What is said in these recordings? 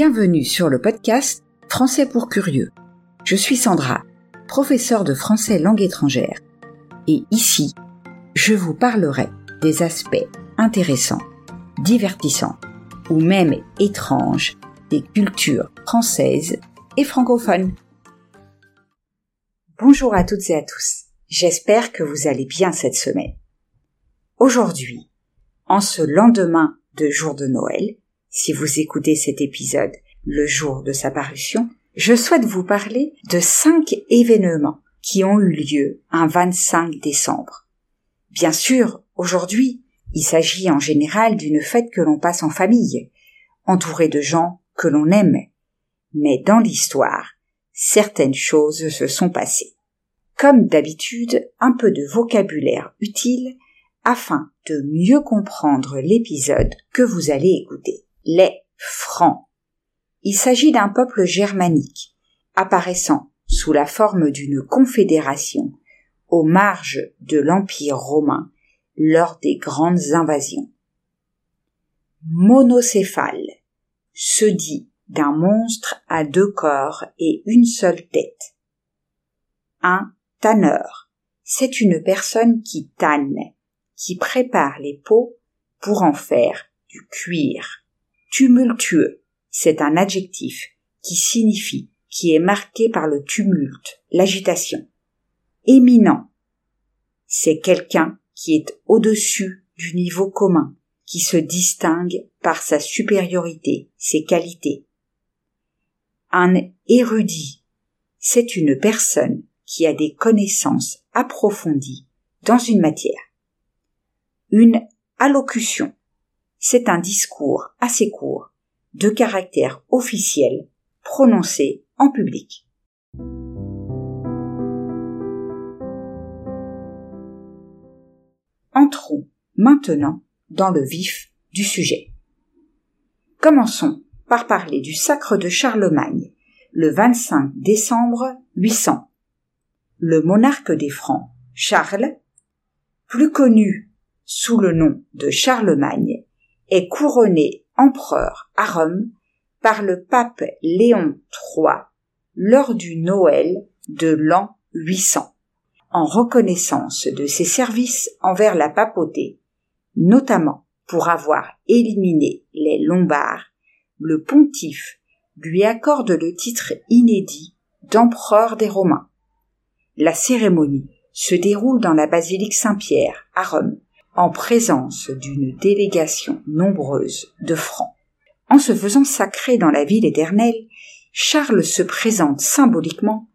Bienvenue sur le podcast Français pour curieux. Je suis Sandra, professeure de français langue étrangère. Et ici, je vous parlerai des aspects intéressants, divertissants ou même étranges des cultures françaises et francophones. Bonjour à toutes et à tous. J'espère que vous allez bien cette semaine. Aujourd'hui, en ce lendemain de jour de Noël, si vous écoutez cet épisode le jour de sa parution, je souhaite vous parler de cinq événements qui ont eu lieu un 25 décembre. Bien sûr, aujourd'hui, il s'agit en général d'une fête que l'on passe en famille, entouré de gens que l'on aime. Mais dans l'histoire, certaines choses se sont passées. Comme d'habitude, un peu de vocabulaire utile afin de mieux comprendre l'épisode que vous allez écouter. Les Francs. Il s'agit d'un peuple germanique, apparaissant sous la forme d'une confédération aux marges de l'Empire romain lors des grandes invasions. Monocéphale se dit d'un monstre à deux corps et une seule tête. Un tanneur, c'est une personne qui tanne, qui prépare les peaux pour en faire du cuir. Tumultueux, c'est un adjectif qui signifie qui est marqué par le tumulte, l'agitation. Éminent, c'est quelqu'un qui est au-dessus du niveau commun, qui se distingue par sa supériorité, ses qualités. Un érudit, c'est une personne qui a des connaissances approfondies dans une matière. Une allocution, c'est un discours assez court, de caractère officiel, prononcé en public. Entrons maintenant dans le vif du sujet. Commençons par parler du sacre de Charlemagne, le 25 décembre 800. Le monarque des Francs, Charles, plus connu sous le nom de Charlemagne, est couronné empereur à Rome par le pape Léon III lors du Noël de l'an 800, en reconnaissance de ses services envers la papauté, notamment pour avoir éliminé les Lombards, le pontife lui accorde le titre inédit d'empereur des Romains. La cérémonie se déroule dans la basilique Saint-Pierre à Rome en présence d'une délégation nombreuse de Francs. En se faisant sacrer dans la ville éternelle, Charles se présente symboliquement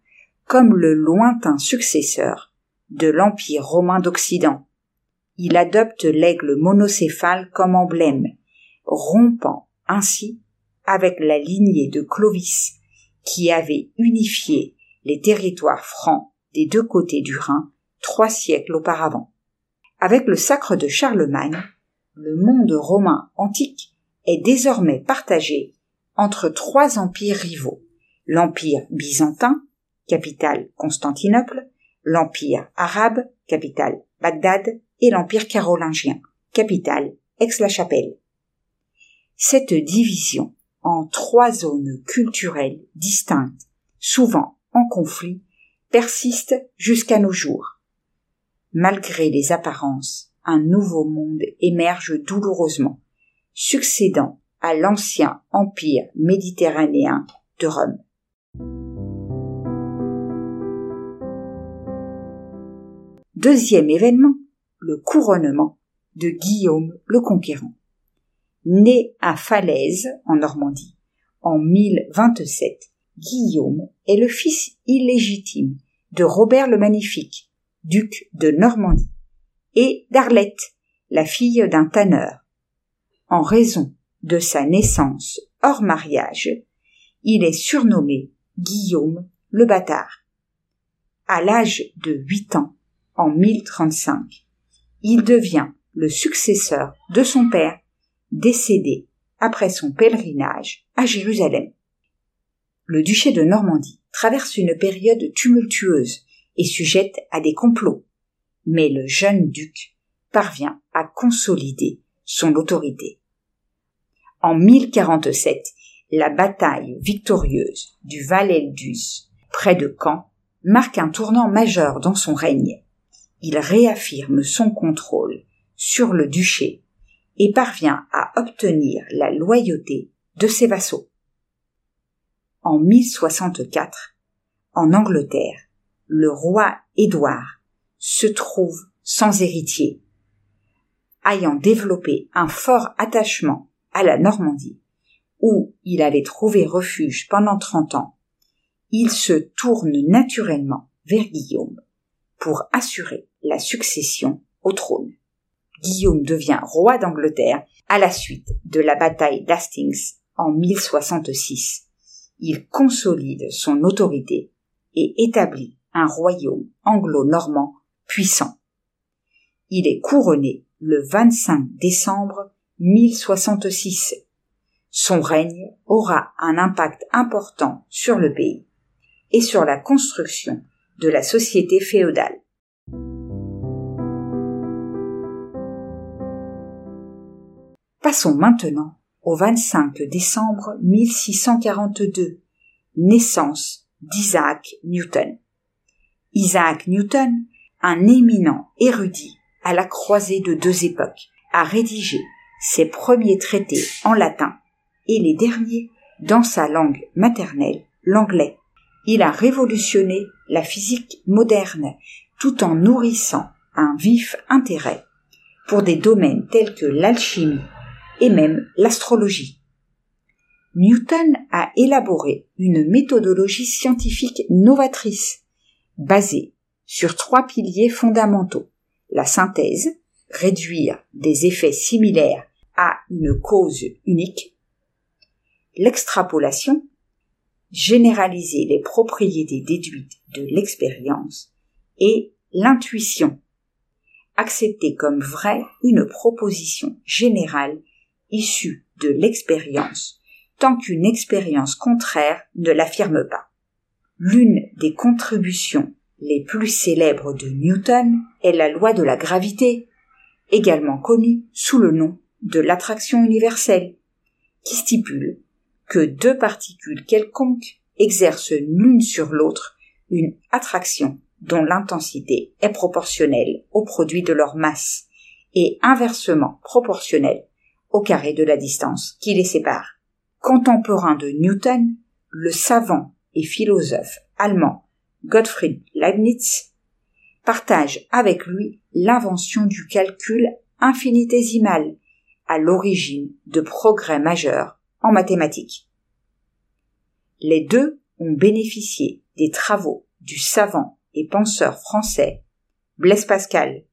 comme le lointain successeur de l'Empire romain d'Occident. Il adopte l'aigle monocéphale comme emblème, rompant ainsi avec la lignée de Clovis qui avait unifié les territoires francs des deux côtés du Rhin trois siècles auparavant. Avec le sacre de Charlemagne, le monde romain antique est désormais partagé entre trois empires rivaux. L'empire byzantin, capitale Constantinople, l'empire arabe, capitale Bagdad, et l'empire carolingien, capitale Aix-la-Chapelle. Cette division en trois zones culturelles distinctes, souvent en conflit, persiste jusqu'à nos jours. Malgré les apparences, un nouveau monde émerge douloureusement, succédant à l'ancien empire méditerranéen de Rome. Deuxième événement, le couronnement de Guillaume le Conquérant. Né à Falaise, en Normandie, en 1027, Guillaume est le fils illégitime de Robert le Magnifique, duc de Normandie, et d'Arlette, la fille d'un tanneur. En raison de sa naissance hors mariage, il est surnommé Guillaume le bâtard. À l'âge de huit ans, en 1035, il devient le successeur de son père, décédé après son pèlerinage à Jérusalem. Le duché de Normandie traverse une période tumultueuse et sujette à des complots. Mais le jeune duc parvient à consolider son autorité. En 1047, la bataille victorieuse du Val Eldus, près de Caen, marque un tournant majeur dans son règne. Il réaffirme son contrôle sur le duché et parvient à obtenir la loyauté de ses vassaux. En 1064, en Angleterre, le roi Édouard se trouve sans héritier. Ayant développé un fort attachement à la Normandie, où il avait trouvé refuge pendant trente ans, il se tourne naturellement vers Guillaume pour assurer la succession au trône. Guillaume devient roi d'Angleterre à la suite de la bataille d'Hastings en 1066. Il consolide son autorité et établit un royaume anglo-normand puissant. Il est couronné le 25 décembre 1066. Son règne aura un impact important sur le pays et sur la construction de la société féodale. Passons maintenant au 25 décembre 1642, naissance d'Isaac Newton. Isaac Newton, un éminent érudit à la croisée de deux époques, a rédigé ses premiers traités en latin et les derniers dans sa langue maternelle, l'anglais. Il a révolutionné la physique moderne tout en nourrissant un vif intérêt pour des domaines tels que l'alchimie et même l'astrologie. Newton a élaboré une méthodologie scientifique novatrice basée sur trois piliers fondamentaux. La synthèse, réduire des effets similaires à une cause unique. L'extrapolation, généraliser les propriétés déduites de l'expérience. Et l'intuition, accepter comme vraie une proposition générale issue de l'expérience tant qu'une expérience contraire ne l'affirme pas. L'une des contributions les plus célèbres de Newton est la loi de la gravité, également connue sous le nom de l'attraction universelle, qui stipule que deux particules quelconques exercent l'une sur l'autre une attraction dont l'intensité est proportionnelle au produit de leur masse et inversement proportionnelle au carré de la distance qui les sépare. Contemporain de Newton, le savant et philosophe allemand Gottfried Leibniz partage avec lui l'invention du calcul infinitésimal à l'origine de progrès majeurs en mathématiques. Les deux ont bénéficié des travaux du savant et penseur français Blaise Pascal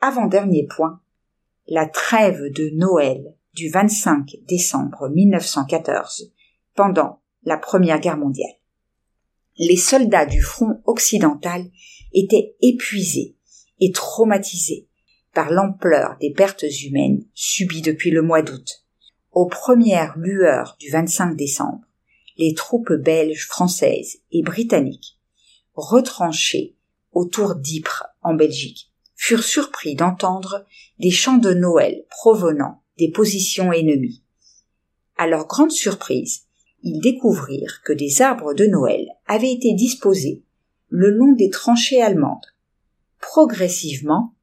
Avant-dernier point, la trêve de Noël du 25 décembre 1914 pendant la Première Guerre mondiale. Les soldats du front occidental étaient épuisés et traumatisés par l'ampleur des pertes humaines subies depuis le mois d'août. Aux premières lueurs du 25 décembre, les troupes belges, françaises et britanniques, retranchées autour d'Ypres en Belgique, furent surpris d'entendre des chants de Noël provenant des positions ennemies. À leur grande surprise, ils découvrirent que des arbres de Noël avaient été disposés le long des tranchées allemandes. Progressivement,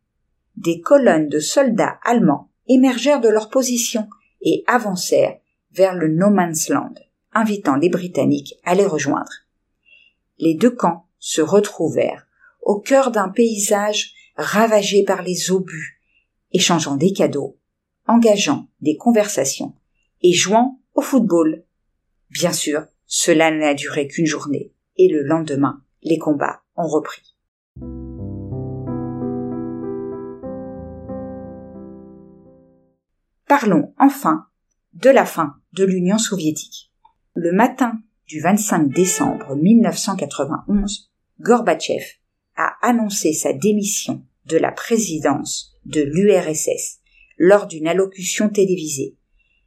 des colonnes de soldats allemands émergèrent de leur position et avancèrent vers le No Man's Land, invitant les Britanniques à les rejoindre. Les deux camps se retrouvèrent au cœur d'un paysage ravagés par les obus, échangeant des cadeaux, engageant des conversations et jouant au football. Bien sûr, cela n'a duré qu'une journée, et le lendemain, les combats ont repris. Parlons enfin de la fin de l'Union soviétique. Le matin du 25 décembre 1991, Gorbatchev a annoncé sa démission de la présidence de l'URSS lors d'une allocution télévisée,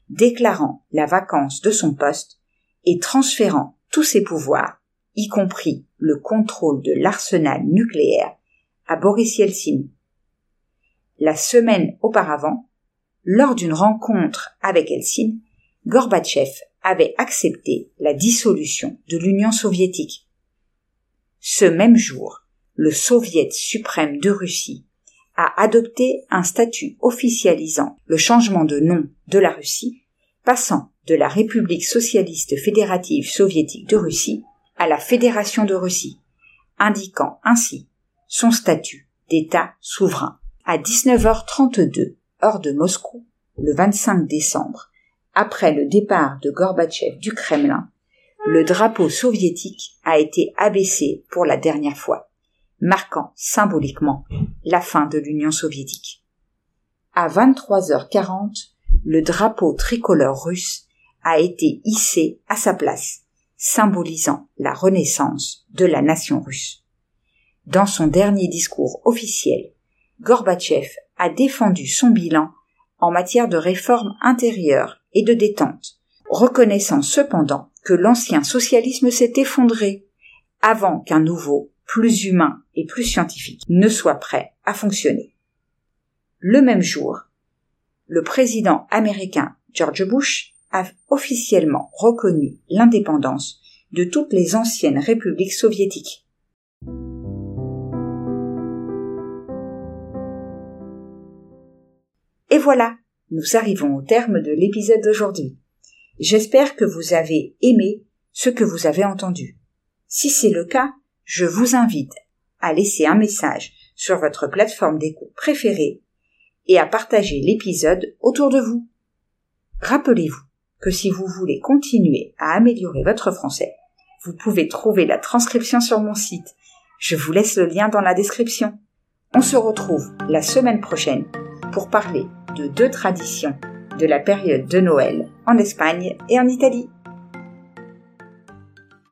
déclarant la vacance de son poste et transférant tous ses pouvoirs, y compris le contrôle de l'arsenal nucléaire, à Boris Yeltsin. La semaine auparavant, lors d'une rencontre avec Helsinki, Gorbatchev avait accepté la dissolution de l'Union soviétique. Ce même jour, le Soviet suprême de Russie a adopté un statut officialisant le changement de nom de la Russie, passant de la République socialiste fédérative soviétique de Russie à la Fédération de Russie, indiquant ainsi son statut d'État souverain. À 19h32, heure de Moscou, le 25 décembre, après le départ de Gorbatchev du Kremlin, le drapeau soviétique a été abaissé pour la dernière fois, marquant symboliquement la fin de l'Union soviétique. À 23h40, le drapeau tricolore russe a été hissé à sa place, symbolisant la renaissance de la nation russe. Dans son dernier discours officiel, Gorbatchev a défendu son bilan en matière de réforme intérieure et de détente, reconnaissant cependant que l'ancien socialisme s'est effondré avant qu'un nouveau, plus humain et plus scientifique ne soit prêt à fonctionner. Le même jour, le président américain George Bush a officiellement reconnu l'indépendance de toutes les anciennes républiques soviétiques. Et voilà, nous arrivons au terme de l'épisode d'aujourd'hui. J'espère que vous avez aimé ce que vous avez entendu. Si c'est le cas, je vous invite à laisser un message sur votre plateforme d'écoute préférée et à partager l'épisode autour de vous. Rappelez-vous que si vous voulez continuer à améliorer votre français, vous pouvez trouver la transcription sur mon site. Je vous laisse le lien dans la description. On se retrouve la semaine prochaine pour parler de deux traditions de la période de Noël en Espagne et en Italie.